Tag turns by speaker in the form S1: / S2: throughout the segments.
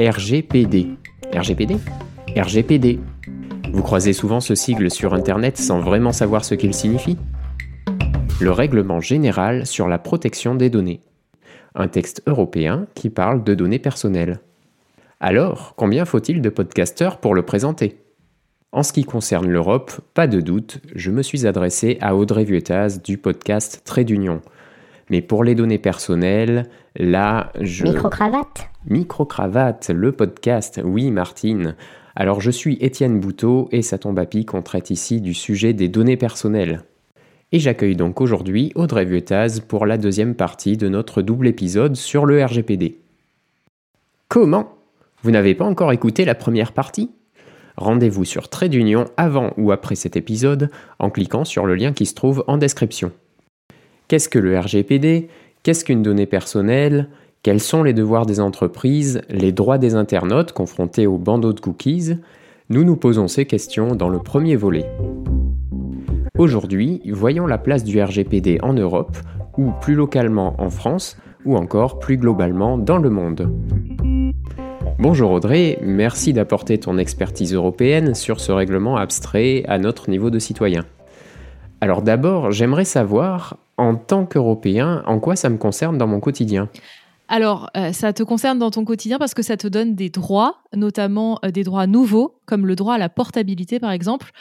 S1: RGPD. RGPD RGPD. Vous croisez souvent ce sigle sur Internet sans vraiment savoir ce qu'il signifie? Le Règlement général sur la protection des données. Un texte européen qui parle de données personnelles. Alors, combien faut-il de podcasteurs pour le présenter? En ce qui concerne l'Europe, pas de doute, je me suis adressé à Audrey Vuettaz du podcast Trait d'Union. Mais pour les données personnelles, là, je...
S2: Micro-cravate
S1: Micro-cravate, le podcast, oui Martine. Alors je suis Étienne Bouteau et ça tombe à pic, on traite ici du sujet des données personnelles. Et j'accueille donc aujourd'hui Audrey Vuettaz pour la deuxième partie de notre double épisode sur le RGPD. Comment? Vous n'avez pas encore écouté la première partie? Rendez-vous sur Trait d'Union avant ou après cet épisode en cliquant sur le lien qui se trouve en description. Qu'est-ce que le RGPD Qu'est-ce qu'une donnée personnelle? Quels sont les devoirs des entreprises? Les droits des internautes confrontés au bandeau de cookies? Nous nous posons ces questions dans le premier volet. Aujourd'hui, voyons la place du RGPD en Europe, ou plus localement en France, ou encore plus globalement dans le monde. Bonjour Audrey, merci d'apporter ton expertise européenne sur ce règlement abstrait à notre niveau de citoyen. Alors d'abord, j'aimerais savoir, en tant qu'Européen, en quoi ça me concerne dans mon quotidien?
S3: Alors, euh, ça te concerne dans ton quotidien parce que ça te donne des droits, notamment euh, des droits nouveaux, comme le droit à la portabilité, par exemple.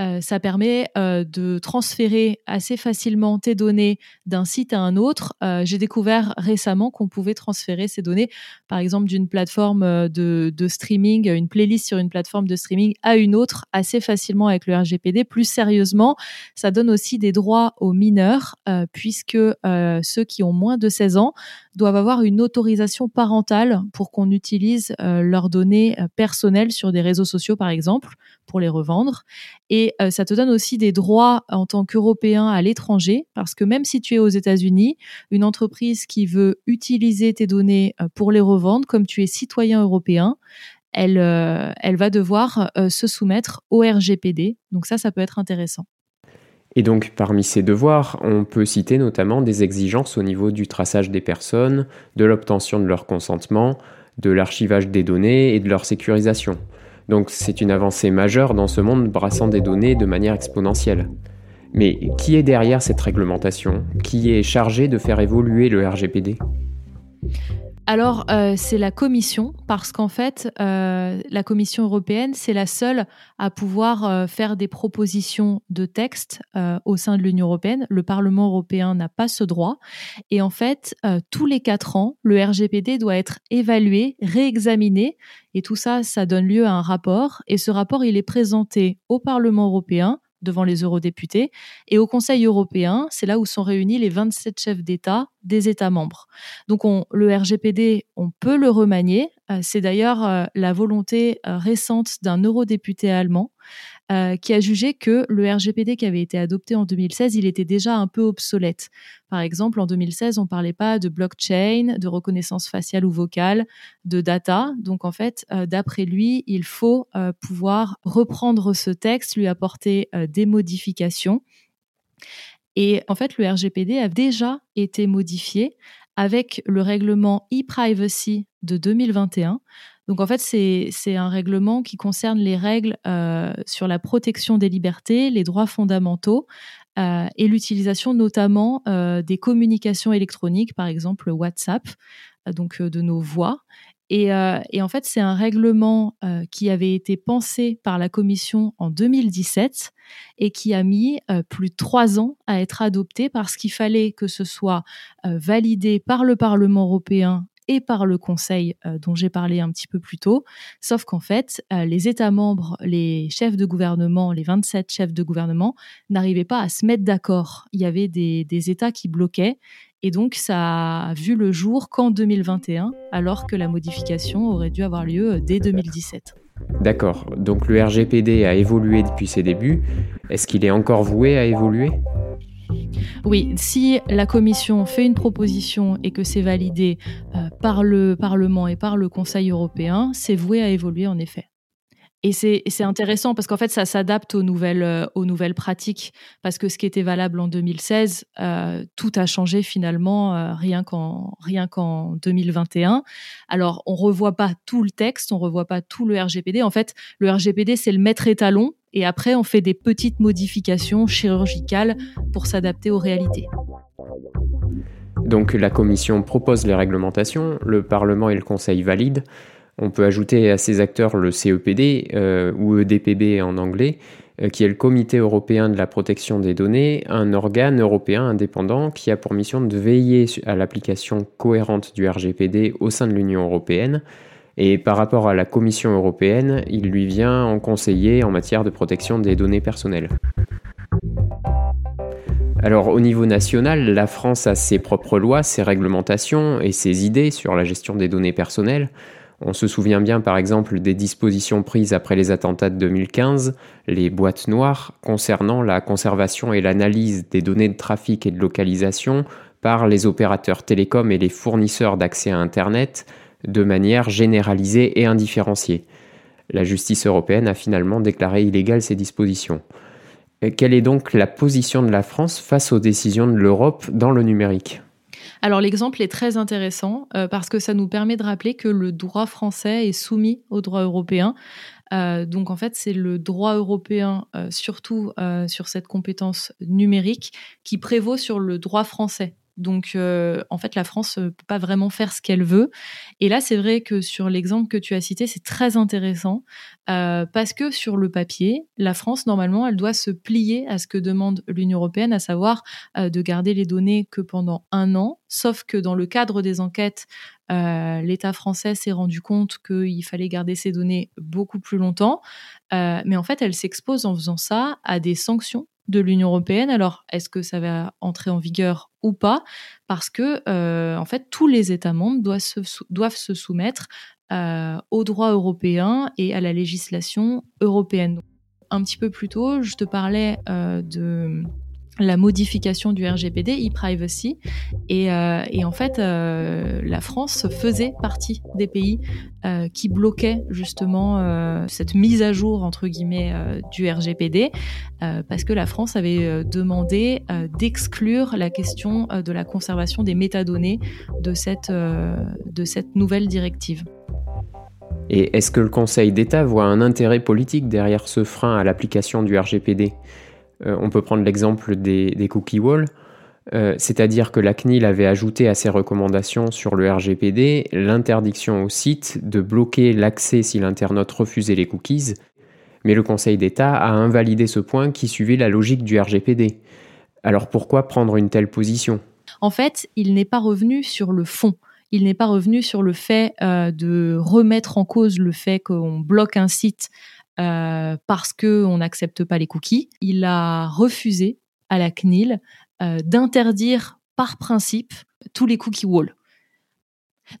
S3: Euh, ça permet euh, de transférer assez facilement tes données d'un site à un autre. Euh, j'ai découvert récemment qu'on pouvait transférer ces données, par exemple, d'une plateforme de, de, streaming, une playlist sur une plateforme de streaming à une autre assez facilement avec le RGPD. Plus sérieusement, ça donne aussi des droits aux mineurs, puisque ceux qui ont moins de 16 ans doivent avoir une autorisation parentale pour qu'on utilise leurs données personnelles sur des réseaux sociaux, par exemple, pour les revendre. Et euh, ça te donne aussi des droits en tant qu'Européen à l'étranger, parce que même si tu es aux États-Unis, une entreprise qui veut utiliser tes données euh, pour les revendre, comme tu es citoyen européen, elle, euh, elle va devoir se soumettre au RGPD. Donc ça, ça peut être intéressant.
S1: Et donc, parmi ces devoirs, on peut citer notamment des exigences au niveau du traçage des personnes, de l'obtention de leur consentement, de l'archivage des données et de leur sécurisation. Donc c'est une avancée majeure dans ce monde brassant des données de manière exponentielle. Mais qui est derrière cette réglementation? Qui est chargé de faire évoluer le RGPD
S3: alors, euh, c'est la Commission, parce qu'en fait, euh, la Commission européenne, c'est la seule à pouvoir euh, faire des propositions de texte au sein de l'Union européenne. Le Parlement européen n'a pas ce droit. Et en fait, tous les quatre ans, le RGPD doit être évalué, réexaminé. Et tout ça, ça donne lieu à un rapport. Et ce rapport, il est présenté au Parlement européen devant les eurodéputés. Et au Conseil européen, c'est là où sont réunis les 27 chefs d'État des États membres. Donc on, le RGPD, on peut le remanier. Euh, c'est d'ailleurs euh, la volonté euh, récente d'un eurodéputé allemand qui a jugé que le RGPD qui avait été adopté en 2016, il était déjà un peu obsolète. Par exemple, en 2016, on ne parlait pas de blockchain, de reconnaissance faciale ou vocale, de data. Donc en fait, d'après lui, il faut pouvoir reprendre ce texte, lui apporter des modifications. Et en fait, le RGPD a déjà été modifié avec le règlement e-privacy de 2021. Donc en fait, c'est un règlement qui concerne les règles euh, sur la protection des libertés, les droits fondamentaux euh, et l'utilisation notamment euh, des communications électroniques, par exemple WhatsApp, donc de nos voix. Euh, et, en fait, c'est un règlement qui avait été pensé par la Commission en 2017 et qui a mis plus de trois ans à être adopté parce qu'il fallait que ce soit validé par le Parlement européen et par le Conseil dont j'ai parlé un petit peu plus tôt. Sauf qu'en fait, les États membres, les chefs de gouvernement, les 27 chefs de gouvernement n'arrivaient pas à se mettre d'accord. Il y avait des, des États qui bloquaient et donc, ça a vu le jour qu'en 2021, alors que la modification aurait dû avoir lieu dès 2017.
S1: D'accord. Donc le RGPD a évolué depuis ses débuts. Est-ce qu'il est encore voué à évoluer?
S3: Oui, si la Commission fait une proposition et que c'est validé euh, par le Parlement et par le Conseil européen, c'est voué à évoluer en effet. Et c'est intéressant parce qu'en fait, ça s'adapte aux nouvelles, euh, aux nouvelles pratiques. Parce que ce qui était valable en 2016, euh, tout a changé finalement euh, rien qu'en rien qu'en 2021. Alors, on revoit pas tout le texte, on revoit pas tout le RGPD. En fait, le RGPD, c'est le maître étalon. Et après, on fait des petites modifications chirurgicales pour s'adapter aux réalités.
S1: Donc la Commission propose les réglementations, le Parlement et le Conseil valident. On peut ajouter à ces acteurs le CEPD euh, ou EDPB en anglais, euh, qui est le Comité européen de la protection des données, un organe européen indépendant qui a pour mission de veiller à l'application cohérente du RGPD au sein de l'Union européenne. Et par rapport à la Commission européenne, il lui vient en conseiller en matière de protection des données personnelles. Alors au niveau national, la France a ses propres lois, ses réglementations et ses idées sur la gestion des données personnelles. On se souvient bien par exemple des dispositions prises après les attentats de 2015, les boîtes noires, concernant la conservation et l'analyse des données de trafic et de localisation par les opérateurs télécoms et les fournisseurs d'accès à Internet de manière généralisée et indifférenciée. La justice européenne a finalement déclaré illégales ces dispositions. Quelle est donc la position de la France face aux décisions de l'Europe dans le numérique?
S3: Alors l'exemple est très intéressant euh, parce que ça nous permet de rappeler que le droit français est soumis au droit européen. Euh, donc en fait, c'est le droit européen, euh, surtout sur cette compétence numérique, qui prévaut sur le droit français. Donc, euh, en fait, la France ne peut pas vraiment faire ce qu'elle veut. Et là, c'est vrai que sur l'exemple que tu as cité, c'est très intéressant euh, parce que sur le papier, la France, normalement, elle doit se plier à ce que demande l'Union européenne, à savoir euh, de garder les données que pendant un an. Sauf que dans le cadre des enquêtes, l'État français s'est rendu compte qu'il fallait garder ces données beaucoup plus longtemps. mais en fait, elle s'expose en faisant ça à des sanctions de l'Union européenne. Alors, est-ce que ça va entrer en vigueur ou pas Parce que, euh, en fait, tous les États membres doivent se, soumettre euh, au droit européen et à la législation européenne. Un petit peu plus tôt, je te parlais euh, de la modification du RGPD, e-privacy. Et, euh, et, en fait, euh, la France faisait partie des pays euh, qui bloquaient justement cette mise à jour, entre guillemets, du RGPD, parce que la France avait demandé d'exclure la question de la conservation des métadonnées de cette, de cette nouvelle directive.
S1: Et est-ce que le Conseil d'État voit un intérêt politique derrière ce frein à l'application du RGPD on peut prendre l'exemple des, cookie walls. Euh, c'est-à-dire que la CNIL avait ajouté à ses recommandations sur le RGPD l'interdiction au site de bloquer l'accès si l'internaute refusait les cookies, mais le Conseil d'État a invalidé ce point qui suivait la logique du RGPD. Alors pourquoi prendre une telle position?
S3: En fait, il n'est pas revenu sur le fond. Il n'est pas revenu sur le fait euh, de remettre en cause le fait qu'on bloque un site euh, parce qu'on n'accepte pas les cookies. Il a refusé à la CNIL euh, d'interdire par principe tous les cookie walls.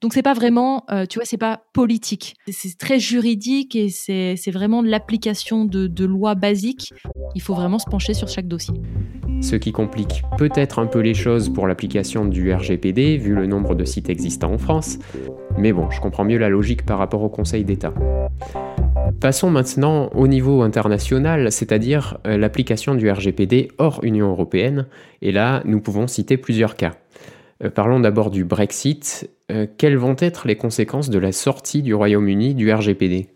S3: Donc c'est pas vraiment, euh, tu vois, c'est pas politique. C'est très juridique et c'est vraiment l'application de, de lois basiques. Il faut vraiment se pencher sur chaque dossier.
S1: Ce qui complique peut-être un peu les choses pour l'application du RGPD, vu le nombre de sites existants en France. Mais bon, je comprends mieux la logique par rapport au Conseil d'État. Passons maintenant au niveau international, c'est-à-dire euh, l'application du RGPD hors Union européenne, et là nous pouvons citer plusieurs cas. Euh, parlons d'abord du Brexit. Euh, quelles vont être les conséquences de la sortie du Royaume-Uni du RGPD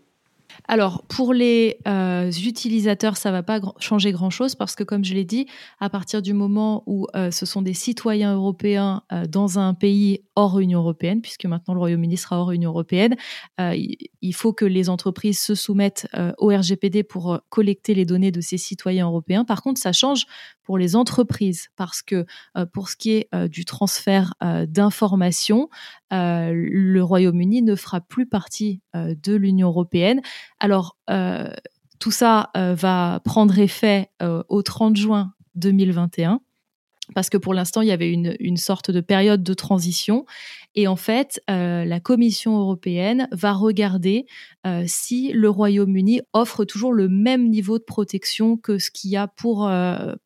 S3: alors, pour les euh, utilisateurs, ça ne va pas changer grand-chose parce que, comme je l'ai dit, à partir du moment où euh, ce sont des citoyens européens euh, dans un pays hors Union européenne, puisque maintenant le Royaume-Uni sera hors Union européenne, il faut que les entreprises se soumettent au RGPD pour collecter les données de ces citoyens européens. Par contre, ça change pour les entreprises parce que pour ce qui est du transfert d'informations, le Royaume-Uni ne fera plus partie de l'Union européenne. Alors, euh, tout ça euh, va prendre effet euh, au 30 juin 2021 parce que pour l'instant, il y avait une, sorte de période de transition. Et en fait, la Commission européenne va regarder si le Royaume-Uni offre toujours le même niveau de protection que ce qu'il y a pour,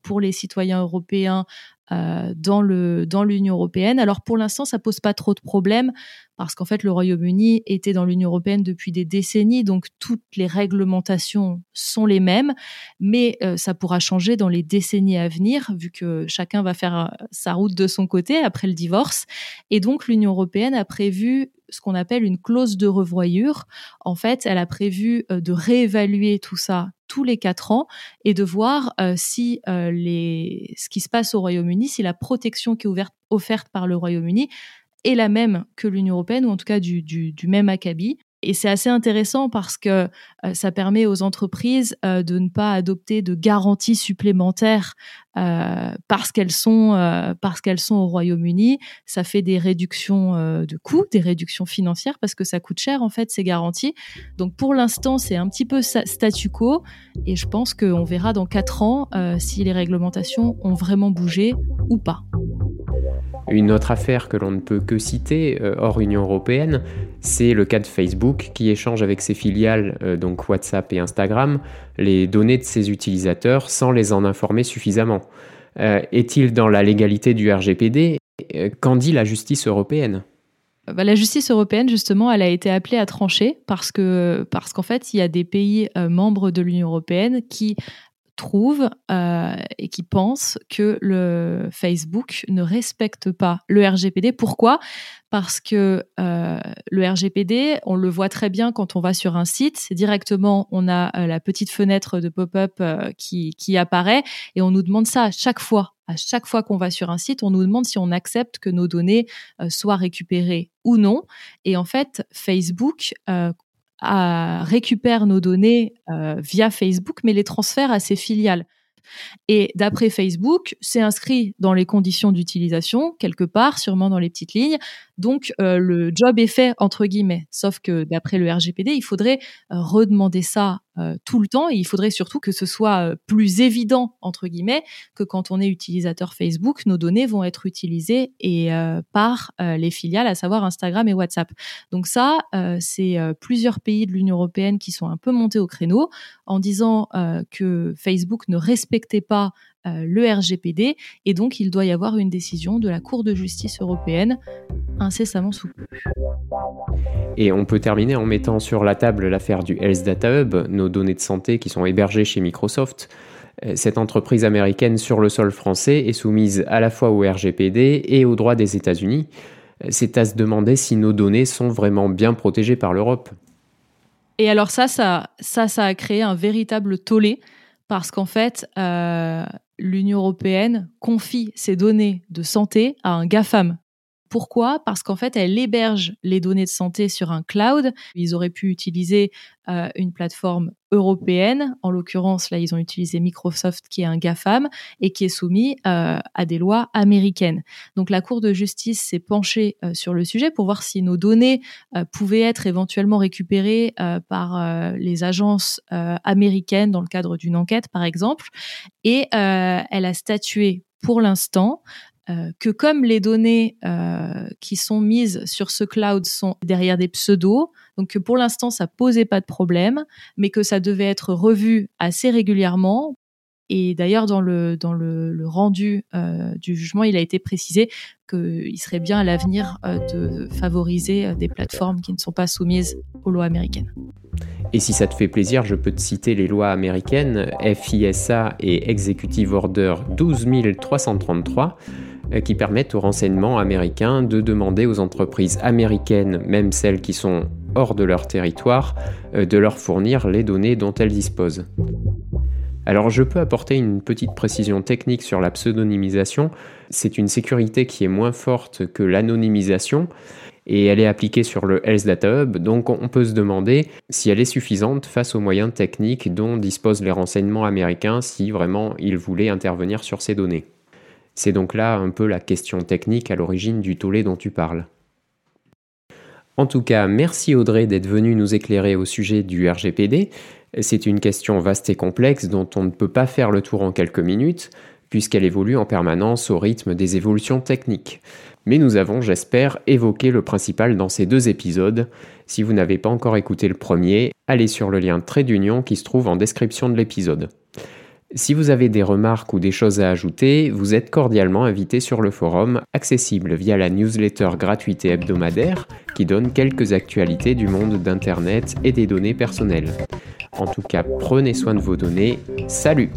S3: pour les citoyens européens dans l'Union européenne. Alors pour l'instant, ça pose pas trop de problèmes parce qu'en fait le Royaume-Uni était dans l'Union européenne depuis des décennies, donc toutes les réglementations sont les mêmes, mais euh, ça pourra changer dans les décennies à venir, vu que chacun va faire euh, sa route de son côté après le divorce. Et donc l'Union européenne a prévu ce qu'on appelle une clause de revoyure. En fait, elle a prévu euh, de réévaluer tout ça tous les quatre ans et de voir si les, ce qui se passe au Royaume-Uni, si la protection qui est offerte par le Royaume-Uni est la même que l'Union européenne ou en tout cas du, même acabit. Et c'est assez intéressant parce que euh, ça permet aux entreprises euh, de ne pas adopter de garanties supplémentaires euh, parce qu'elles sont parce qu'elles sont au Royaume-Uni. Ça fait des réductions de coûts, des réductions financières parce que ça coûte cher en fait ces garanties. Donc pour l'instant c'est un petit peu statu quo et je pense qu'on verra dans quatre ans si les réglementations ont vraiment bougé ou pas.
S1: Une autre affaire que l'on ne peut que citer euh, hors Union européenne, c'est le cas de Facebook qui échange avec ses filiales, euh, donc WhatsApp et Instagram, les données de ses utilisateurs sans les en informer suffisamment. Euh, est-il dans la légalité du RGPD Qu'en dit la justice européenne?
S3: Bah, la justice européenne, justement, elle a été appelée à trancher parce parce qu'en fait, il y a des pays membres de l'Union européenne qui trouve euh, et qui pense que le Facebook ne respecte pas le RGPD. Pourquoi? Parce que euh, le RGPD, on le voit très bien quand on va sur un site. C'est directement, on a euh, la petite fenêtre de pop-up qui, qui apparaît et on nous demande ça à chaque fois. À chaque fois qu'on va sur un site, on nous demande si on accepte que nos données soient récupérées ou non. Et en fait, Facebook récupère nos données euh, via Facebook, mais les transfère à ses filiales. Et d'après Facebook, c'est inscrit dans les conditions d'utilisation, quelque part, sûrement dans les petites lignes. Donc, euh, le job est fait, entre guillemets. Sauf que d'après le RGPD, il faudrait euh, redemander ça tout le temps et il faudrait surtout que ce soit euh, plus évident entre guillemets que quand on est utilisateur Facebook, nos données vont être utilisées et euh, par les filiales, à savoir Instagram et WhatsApp. Donc ça, c'est plusieurs pays de l'Union européenne qui sont un peu montés au créneau en disant que Facebook ne respectait pas le RGPD et donc il doit y avoir une décision de la Cour de justice européenne incessamment sous peu.
S1: Et on peut terminer en mettant sur la table l'affaire du Health Data Hub, données de santé qui sont hébergées chez Microsoft. Euh, cette entreprise américaine sur le sol français est soumise à la fois au RGPD et aux droits des États-Unis. Euh, c'est à se demander si nos données sont vraiment bien protégées par l'Europe.
S3: Et alors ça, ça, ça, a créé un véritable tollé parce qu'en fait, euh, l'Union européenne confie ses données de santé à un GAFAM, pourquoi? Parce qu'en fait, elle héberge les données de santé sur un cloud. Ils auraient pu utiliser euh, une plateforme européenne. En l'occurrence, là, ils ont utilisé Microsoft, qui est un GAFAM et qui est soumis euh, à des lois américaines. Donc, la Cour de justice s'est penchée euh, sur le sujet pour voir si nos données pouvaient être éventuellement récupérées par les agences américaines dans le cadre d'une enquête, par exemple. Et elle a statué pour l'instant que comme les données euh, qui sont mises sur ce cloud sont derrière des pseudos, donc que pour l'instant ça posait pas de problème, mais que ça devait être revu assez régulièrement. Et d'ailleurs dans le dans le, rendu euh, du jugement, il a été précisé qu'il serait bien à l'avenir de favoriser des plateformes qui ne sont pas soumises aux lois américaines.
S1: Et si ça te fait plaisir, je peux te citer les lois américaines FISA et Executive Order 12333 euh, qui permettent aux renseignements américains de demander aux entreprises américaines, même celles qui sont hors de leur territoire, euh, de leur fournir les données dont elles disposent. Alors je peux apporter une petite précision technique sur la pseudonymisation. C'est une sécurité qui est moins forte que l'anonymisation et elle est appliquée sur le Health Data Hub, donc on peut se demander si elle est suffisante face aux moyens techniques dont disposent les renseignements américains si vraiment ils voulaient intervenir sur ces données. C'est donc là un peu la question technique à l'origine du tollé dont tu parles. En tout cas, merci Audrey d'être venue nous éclairer au sujet du RGPD. C'est une question vaste et complexe dont on ne peut pas faire le tour en quelques minutes, puisqu'elle évolue en permanence au rythme des évolutions techniques. Mais nous avons, j'espère, évoqué le principal dans ces deux épisodes. Si vous n'avez pas encore écouté le premier, allez sur le lien trait d'union qui se trouve en description de l'épisode. Si vous avez des remarques ou des choses à ajouter, vous êtes cordialement invité sur le forum, accessible via la newsletter gratuite et hebdomadaire qui donne quelques actualités du monde d'Internet et des données personnelles. En tout cas, prenez soin de vos données. Salut